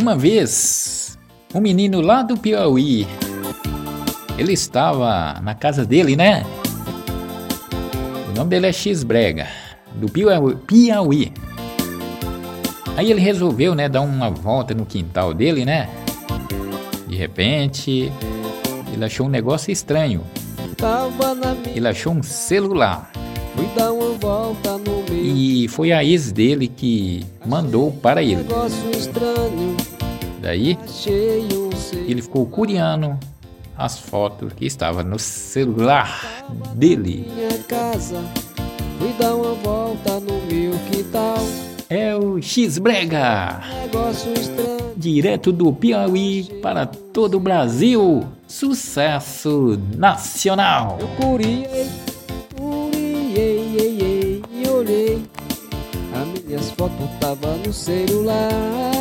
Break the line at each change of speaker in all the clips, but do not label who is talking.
Uma vez, um menino lá do Piauí, ele estava na casa dele, né? O nome dele é X Brega, do Piauí. Aí ele resolveu, né, dar uma volta no quintal dele, né? De repente, ele achou um negócio estranho. Ele achou um celular.
Fui dar uma volta
E foi a ex dele que mandou para ele. Daí ele ficou curiando as fotos que estavam no celular dele. É o X Brega,
Negócio estranho.
direto do Piauí para todo o Brasil. Sucesso nacional.
Fotos tava no celular.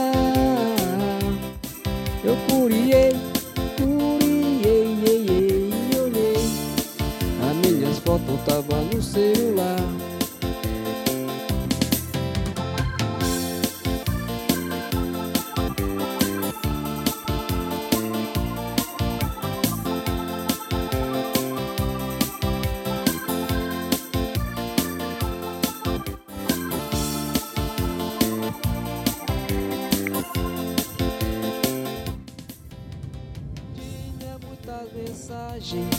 Muitas mensagens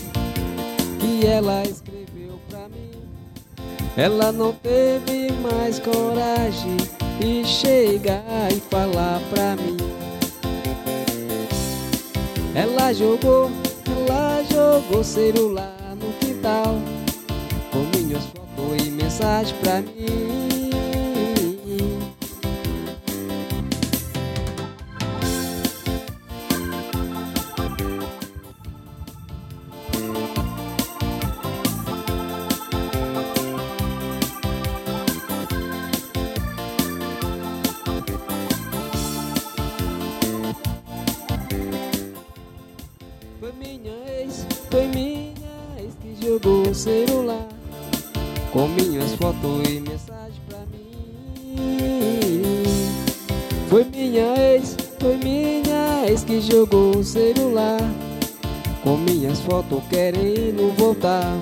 que ela escreveu pra mim. Ela não teve mais coragem de chegar e falar pra mim. Ela jogou, ela jogou celular no quintal com minhas fotos e mensagens pra mim. Foi minha ex, foi minha ex que jogou o celular com minhas fotos e mensagens pra mim. Foi minha ex, foi minha ex que jogou o celular com minhas fotos querendo voltar.